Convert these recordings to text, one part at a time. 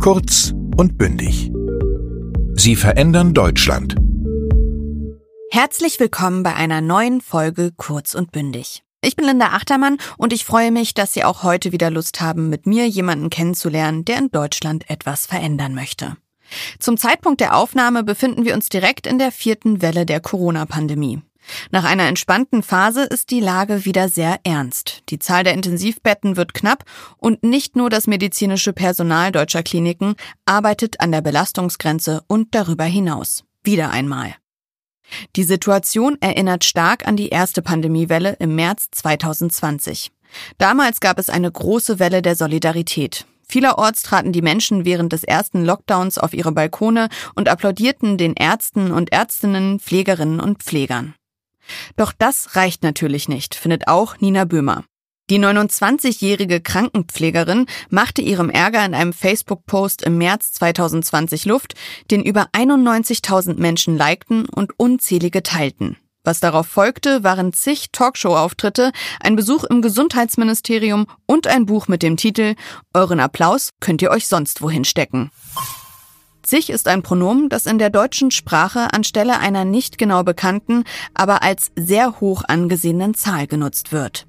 Kurz und bündig. Sie verändern Deutschland. Herzlich willkommen bei einer neuen Folge Kurz und bündig. Ich bin Linda Achtermann und ich freue mich, dass Sie auch heute wieder Lust haben, mit mir jemanden kennenzulernen, der in Deutschland etwas verändern möchte. Zum Zeitpunkt der Aufnahme befinden wir uns direkt in der vierten Welle der Corona-Pandemie. Nach einer entspannten Phase ist die Lage wieder sehr ernst. Die Zahl der Intensivbetten wird knapp und nicht nur das medizinische Personal deutscher Kliniken arbeitet an der Belastungsgrenze und darüber hinaus. Wieder einmal. Die Situation erinnert stark an die erste Pandemiewelle im März 2020. Damals gab es eine große Welle der Solidarität. Vielerorts traten die Menschen während des ersten Lockdowns auf ihre Balkone und applaudierten den Ärzten und Ärztinnen, Pflegerinnen und Pflegern. Doch das reicht natürlich nicht, findet auch Nina Böhmer. Die 29-jährige Krankenpflegerin machte ihrem Ärger in einem Facebook-Post im März 2020 Luft, den über 91.000 Menschen likten und unzählige teilten. Was darauf folgte, waren zig Talkshow-Auftritte, ein Besuch im Gesundheitsministerium und ein Buch mit dem Titel Euren Applaus könnt ihr euch sonst wohin stecken. Sich ist ein Pronomen, das in der deutschen Sprache anstelle einer nicht genau bekannten, aber als sehr hoch angesehenen Zahl genutzt wird.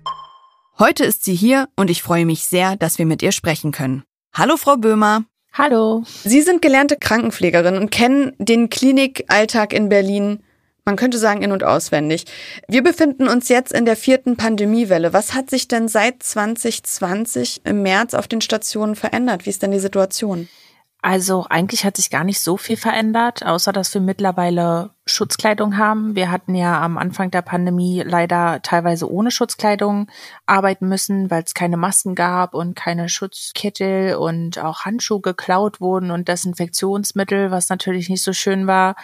Heute ist sie hier und ich freue mich sehr, dass wir mit ihr sprechen können. Hallo, Frau Böhmer. Hallo. Sie sind gelernte Krankenpflegerin und kennen den Klinikalltag in Berlin, man könnte sagen, in und auswendig. Wir befinden uns jetzt in der vierten Pandemiewelle. Was hat sich denn seit 2020 im März auf den Stationen verändert? Wie ist denn die Situation? Also eigentlich hat sich gar nicht so viel verändert, außer dass wir mittlerweile Schutzkleidung haben. Wir hatten ja am Anfang der Pandemie leider teilweise ohne Schutzkleidung arbeiten müssen, weil es keine Masken gab und keine Schutzkittel und auch Handschuhe geklaut wurden und Desinfektionsmittel, was natürlich nicht so schön war.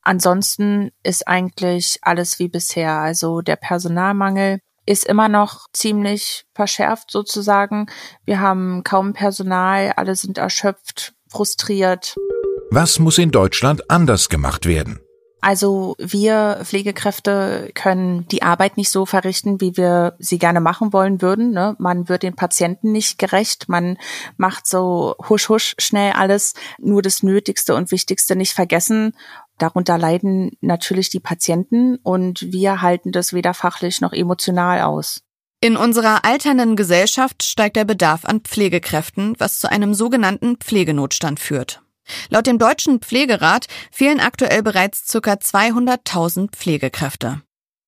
Ansonsten ist eigentlich alles wie bisher. Also der Personalmangel ist immer noch ziemlich verschärft sozusagen. Wir haben kaum Personal, alle sind erschöpft frustriert. Was muss in Deutschland anders gemacht werden? Also wir Pflegekräfte können die Arbeit nicht so verrichten, wie wir sie gerne machen wollen würden. Ne? Man wird den Patienten nicht gerecht. Man macht so husch husch schnell alles, nur das Nötigste und Wichtigste nicht vergessen. Darunter leiden natürlich die Patienten und wir halten das weder fachlich noch emotional aus. In unserer alternden Gesellschaft steigt der Bedarf an Pflegekräften, was zu einem sogenannten Pflegenotstand führt. Laut dem Deutschen Pflegerat fehlen aktuell bereits ca. 200.000 Pflegekräfte.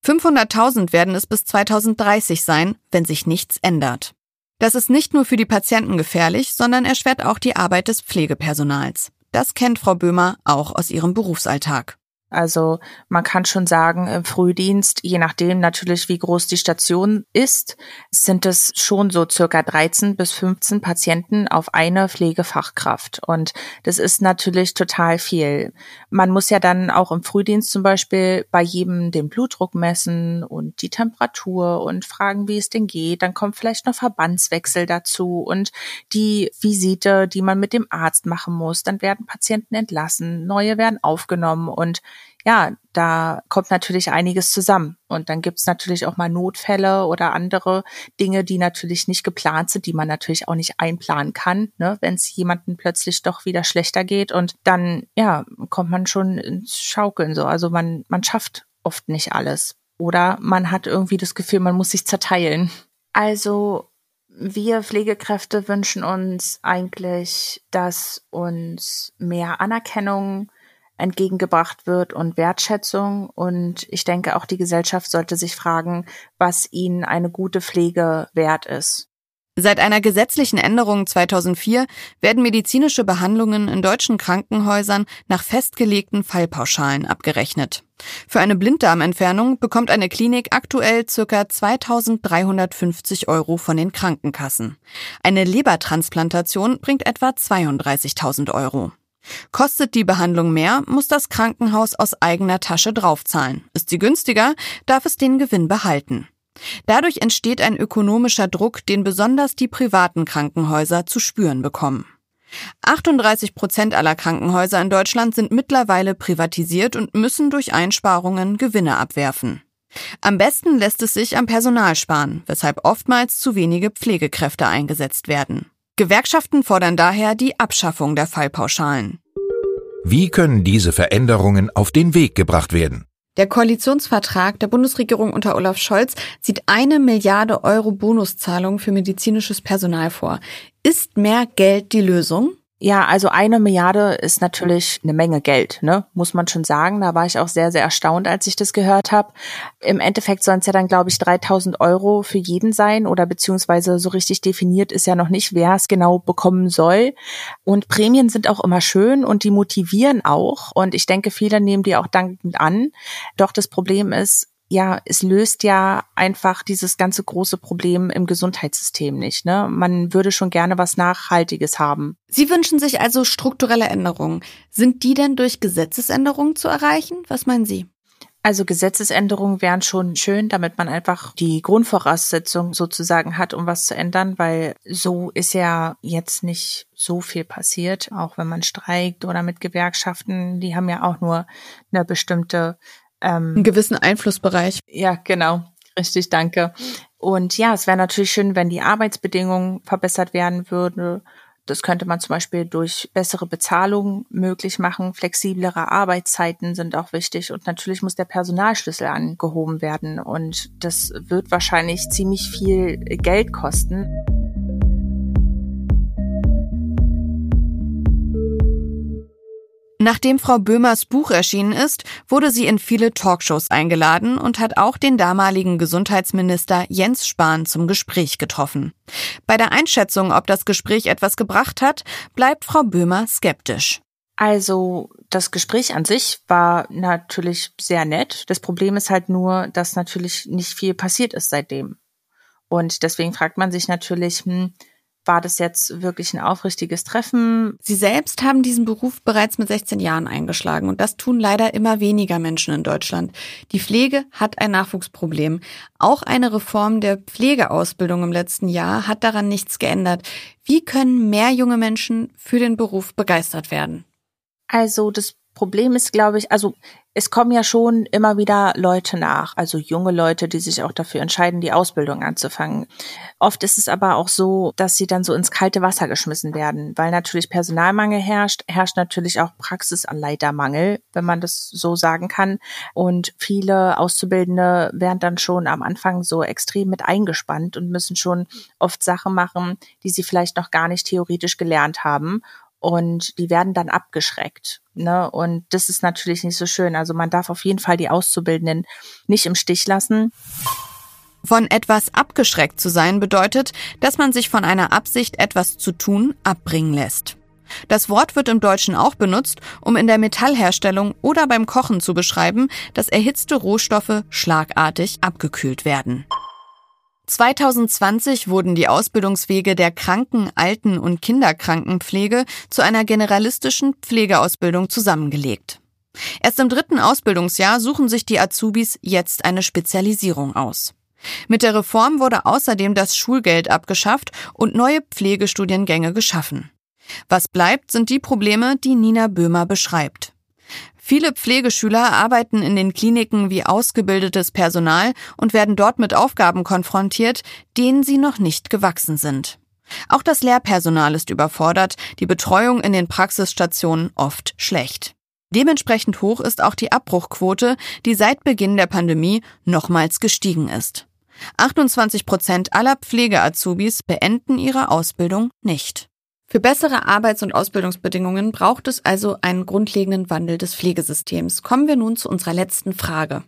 500.000 werden es bis 2030 sein, wenn sich nichts ändert. Das ist nicht nur für die Patienten gefährlich, sondern erschwert auch die Arbeit des Pflegepersonals. Das kennt Frau Böhmer auch aus ihrem Berufsalltag. Also man kann schon sagen, im Frühdienst, je nachdem natürlich, wie groß die Station ist, sind es schon so circa 13 bis 15 Patienten auf eine Pflegefachkraft. Und das ist natürlich total viel. Man muss ja dann auch im Frühdienst zum Beispiel bei jedem den Blutdruck messen und die Temperatur und fragen, wie es denn geht. Dann kommt vielleicht noch Verbandswechsel dazu und die Visite, die man mit dem Arzt machen muss. Dann werden Patienten entlassen, neue werden aufgenommen und ja, da kommt natürlich einiges zusammen. Und dann gibt's natürlich auch mal Notfälle oder andere Dinge, die natürlich nicht geplant sind, die man natürlich auch nicht einplanen kann, ne? wenn es jemandem plötzlich doch wieder schlechter geht. Und dann, ja, kommt man schon ins Schaukeln so. Also man, man schafft oft nicht alles. Oder man hat irgendwie das Gefühl, man muss sich zerteilen. Also wir Pflegekräfte wünschen uns eigentlich, dass uns mehr Anerkennung entgegengebracht wird und Wertschätzung. Und ich denke, auch die Gesellschaft sollte sich fragen, was ihnen eine gute Pflege wert ist. Seit einer gesetzlichen Änderung 2004 werden medizinische Behandlungen in deutschen Krankenhäusern nach festgelegten Fallpauschalen abgerechnet. Für eine Blinddarmentfernung bekommt eine Klinik aktuell ca. 2350 Euro von den Krankenkassen. Eine Lebertransplantation bringt etwa 32.000 Euro. Kostet die Behandlung mehr, muss das Krankenhaus aus eigener Tasche draufzahlen. Ist sie günstiger, darf es den Gewinn behalten. Dadurch entsteht ein ökonomischer Druck, den besonders die privaten Krankenhäuser zu spüren bekommen. 38 Prozent aller Krankenhäuser in Deutschland sind mittlerweile privatisiert und müssen durch Einsparungen Gewinne abwerfen. Am besten lässt es sich am Personal sparen, weshalb oftmals zu wenige Pflegekräfte eingesetzt werden. Gewerkschaften fordern daher die Abschaffung der Fallpauschalen. Wie können diese Veränderungen auf den Weg gebracht werden? Der Koalitionsvertrag der Bundesregierung unter Olaf Scholz sieht eine Milliarde Euro Bonuszahlung für medizinisches Personal vor. Ist mehr Geld die Lösung? Ja, also eine Milliarde ist natürlich eine Menge Geld, ne? muss man schon sagen. Da war ich auch sehr, sehr erstaunt, als ich das gehört habe. Im Endeffekt sollen es ja dann, glaube ich, 3000 Euro für jeden sein oder beziehungsweise so richtig definiert ist ja noch nicht, wer es genau bekommen soll. Und Prämien sind auch immer schön und die motivieren auch. Und ich denke, viele nehmen die auch dankend an. Doch das Problem ist, ja, es löst ja einfach dieses ganze große Problem im Gesundheitssystem nicht. Ne? Man würde schon gerne was Nachhaltiges haben. Sie wünschen sich also strukturelle Änderungen. Sind die denn durch Gesetzesänderungen zu erreichen? Was meinen Sie? Also Gesetzesänderungen wären schon schön, damit man einfach die Grundvoraussetzung sozusagen hat, um was zu ändern, weil so ist ja jetzt nicht so viel passiert, auch wenn man streikt oder mit Gewerkschaften, die haben ja auch nur eine bestimmte ähm, einen gewissen Einflussbereich. Ja, genau. Richtig, danke. Und ja, es wäre natürlich schön, wenn die Arbeitsbedingungen verbessert werden würden. Das könnte man zum Beispiel durch bessere Bezahlung möglich machen. Flexiblere Arbeitszeiten sind auch wichtig. Und natürlich muss der Personalschlüssel angehoben werden. Und das wird wahrscheinlich ziemlich viel Geld kosten. Nachdem Frau Böhmers Buch erschienen ist, wurde sie in viele Talkshows eingeladen und hat auch den damaligen Gesundheitsminister Jens Spahn zum Gespräch getroffen. Bei der Einschätzung, ob das Gespräch etwas gebracht hat, bleibt Frau Böhmer skeptisch. Also das Gespräch an sich war natürlich sehr nett. Das Problem ist halt nur, dass natürlich nicht viel passiert ist seitdem. Und deswegen fragt man sich natürlich, hm, war das jetzt wirklich ein aufrichtiges Treffen? Sie selbst haben diesen Beruf bereits mit 16 Jahren eingeschlagen und das tun leider immer weniger Menschen in Deutschland. Die Pflege hat ein Nachwuchsproblem. Auch eine Reform der Pflegeausbildung im letzten Jahr hat daran nichts geändert. Wie können mehr junge Menschen für den Beruf begeistert werden? Also das Problem ist, glaube ich, also es kommen ja schon immer wieder Leute nach, also junge Leute, die sich auch dafür entscheiden, die Ausbildung anzufangen. Oft ist es aber auch so, dass sie dann so ins kalte Wasser geschmissen werden, weil natürlich Personalmangel herrscht, herrscht natürlich auch Praxisanleitermangel, wenn man das so sagen kann. Und viele Auszubildende werden dann schon am Anfang so extrem mit eingespannt und müssen schon oft Sachen machen, die sie vielleicht noch gar nicht theoretisch gelernt haben und die werden dann abgeschreckt. Ne? Und das ist natürlich nicht so schön. Also man darf auf jeden Fall die Auszubildenden nicht im Stich lassen. Von etwas abgeschreckt zu sein bedeutet, dass man sich von einer Absicht, etwas zu tun, abbringen lässt. Das Wort wird im Deutschen auch benutzt, um in der Metallherstellung oder beim Kochen zu beschreiben, dass erhitzte Rohstoffe schlagartig abgekühlt werden. 2020 wurden die Ausbildungswege der Kranken-, Alten- und Kinderkrankenpflege zu einer generalistischen Pflegeausbildung zusammengelegt. Erst im dritten Ausbildungsjahr suchen sich die Azubis jetzt eine Spezialisierung aus. Mit der Reform wurde außerdem das Schulgeld abgeschafft und neue Pflegestudiengänge geschaffen. Was bleibt, sind die Probleme, die Nina Böhmer beschreibt. Viele Pflegeschüler arbeiten in den Kliniken wie ausgebildetes Personal und werden dort mit Aufgaben konfrontiert, denen sie noch nicht gewachsen sind. Auch das Lehrpersonal ist überfordert, die Betreuung in den Praxisstationen oft schlecht. Dementsprechend hoch ist auch die Abbruchquote, die seit Beginn der Pandemie nochmals gestiegen ist. 28 Prozent aller Pflegeazubis beenden ihre Ausbildung nicht. Für bessere Arbeits- und Ausbildungsbedingungen braucht es also einen grundlegenden Wandel des Pflegesystems. Kommen wir nun zu unserer letzten Frage.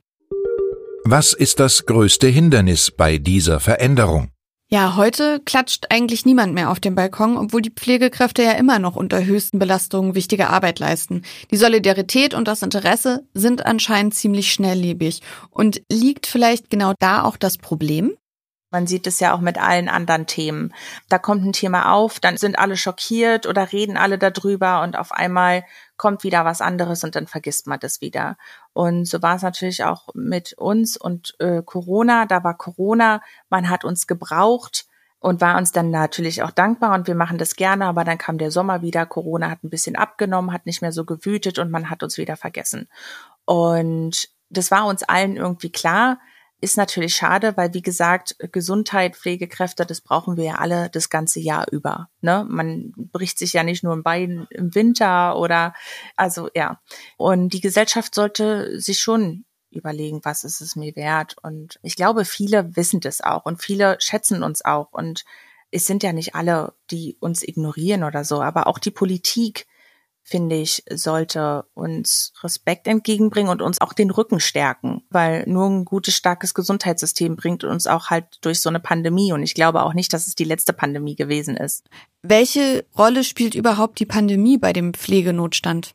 Was ist das größte Hindernis bei dieser Veränderung? Ja, heute klatscht eigentlich niemand mehr auf dem Balkon, obwohl die Pflegekräfte ja immer noch unter höchsten Belastungen wichtige Arbeit leisten. Die Solidarität und das Interesse sind anscheinend ziemlich schnelllebig. Und liegt vielleicht genau da auch das Problem? Man sieht es ja auch mit allen anderen Themen. Da kommt ein Thema auf, dann sind alle schockiert oder reden alle darüber und auf einmal kommt wieder was anderes und dann vergisst man das wieder. Und so war es natürlich auch mit uns und äh, Corona. Da war Corona, man hat uns gebraucht und war uns dann natürlich auch dankbar und wir machen das gerne, aber dann kam der Sommer wieder, Corona hat ein bisschen abgenommen, hat nicht mehr so gewütet und man hat uns wieder vergessen. Und das war uns allen irgendwie klar, ist natürlich schade, weil wie gesagt, Gesundheit, Pflegekräfte, das brauchen wir ja alle das ganze Jahr über. Ne? Man bricht sich ja nicht nur ein Bein im Winter oder also ja. Und die Gesellschaft sollte sich schon überlegen, was ist es mir wert. Und ich glaube, viele wissen das auch und viele schätzen uns auch. Und es sind ja nicht alle, die uns ignorieren oder so, aber auch die Politik finde ich, sollte uns Respekt entgegenbringen und uns auch den Rücken stärken, weil nur ein gutes, starkes Gesundheitssystem bringt uns auch halt durch so eine Pandemie. Und ich glaube auch nicht, dass es die letzte Pandemie gewesen ist. Welche Rolle spielt überhaupt die Pandemie bei dem Pflegenotstand?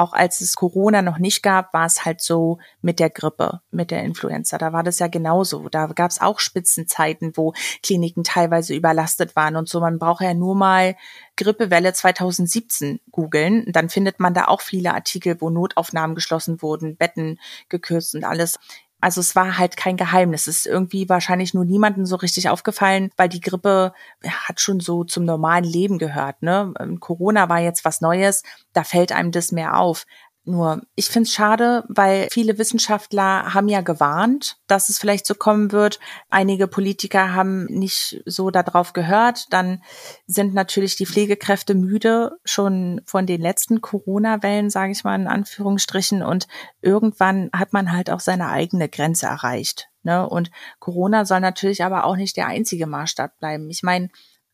Auch als es Corona noch nicht gab, war es halt so mit der Grippe, mit der Influenza. Da war das ja genauso. Da gab es auch Spitzenzeiten, wo Kliniken teilweise überlastet waren und so. Man braucht ja nur mal Grippewelle 2017 googeln. Dann findet man da auch viele Artikel, wo Notaufnahmen geschlossen wurden, Betten gekürzt und alles. Also es war halt kein Geheimnis. Es ist irgendwie wahrscheinlich nur niemandem so richtig aufgefallen, weil die Grippe hat schon so zum normalen Leben gehört. Ne? Ähm, Corona war jetzt was Neues, da fällt einem das mehr auf. Nur, ich finde es schade, weil viele Wissenschaftler haben ja gewarnt, dass es vielleicht so kommen wird. Einige Politiker haben nicht so darauf gehört. Dann sind natürlich die Pflegekräfte müde, schon von den letzten Corona-Wellen, sage ich mal in Anführungsstrichen. Und irgendwann hat man halt auch seine eigene Grenze erreicht. Ne? Und Corona soll natürlich aber auch nicht der einzige Maßstab bleiben. Ich meine,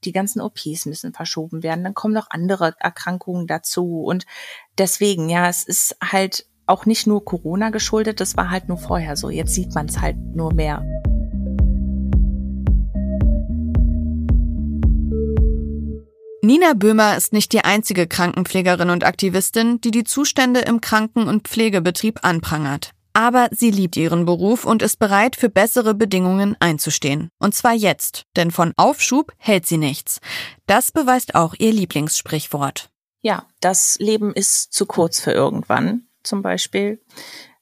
die ganzen OPs müssen verschoben werden, dann kommen noch andere Erkrankungen dazu und deswegen, ja, es ist halt auch nicht nur Corona geschuldet, das war halt nur vorher so, jetzt sieht man es halt nur mehr. Nina Böhmer ist nicht die einzige Krankenpflegerin und Aktivistin, die die Zustände im Kranken- und Pflegebetrieb anprangert. Aber sie liebt ihren Beruf und ist bereit, für bessere Bedingungen einzustehen. Und zwar jetzt, denn von Aufschub hält sie nichts. Das beweist auch ihr Lieblingssprichwort. Ja, das Leben ist zu kurz für irgendwann, zum Beispiel.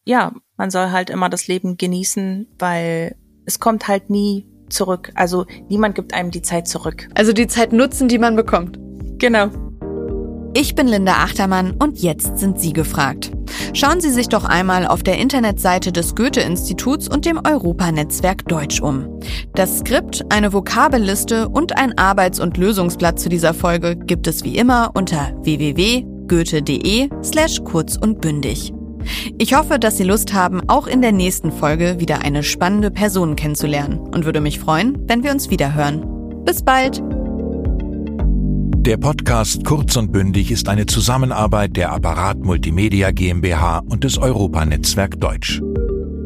Ja, man soll halt immer das Leben genießen, weil es kommt halt nie zurück. Also niemand gibt einem die Zeit zurück. Also die Zeit nutzen, die man bekommt. Genau. Ich bin Linda Achtermann und jetzt sind Sie gefragt. Schauen Sie sich doch einmal auf der Internetseite des Goethe-Instituts und dem Europanetzwerk Deutsch um. Das Skript, eine Vokabelliste und ein Arbeits- und Lösungsblatt zu dieser Folge gibt es wie immer unter www.goethe.de slash kurz und bündig. Ich hoffe, dass Sie Lust haben, auch in der nächsten Folge wieder eine spannende Person kennenzulernen und würde mich freuen, wenn wir uns wieder hören. Bis bald! Der Podcast Kurz und Bündig ist eine Zusammenarbeit der Apparat Multimedia GmbH und des Europanetzwerk Deutsch.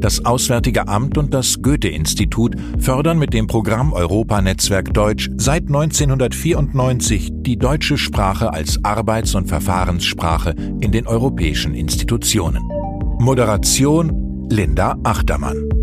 Das Auswärtige Amt und das Goethe-Institut fördern mit dem Programm Europanetzwerk Deutsch seit 1994 die deutsche Sprache als Arbeits- und Verfahrenssprache in den europäischen Institutionen. Moderation Linda Achtermann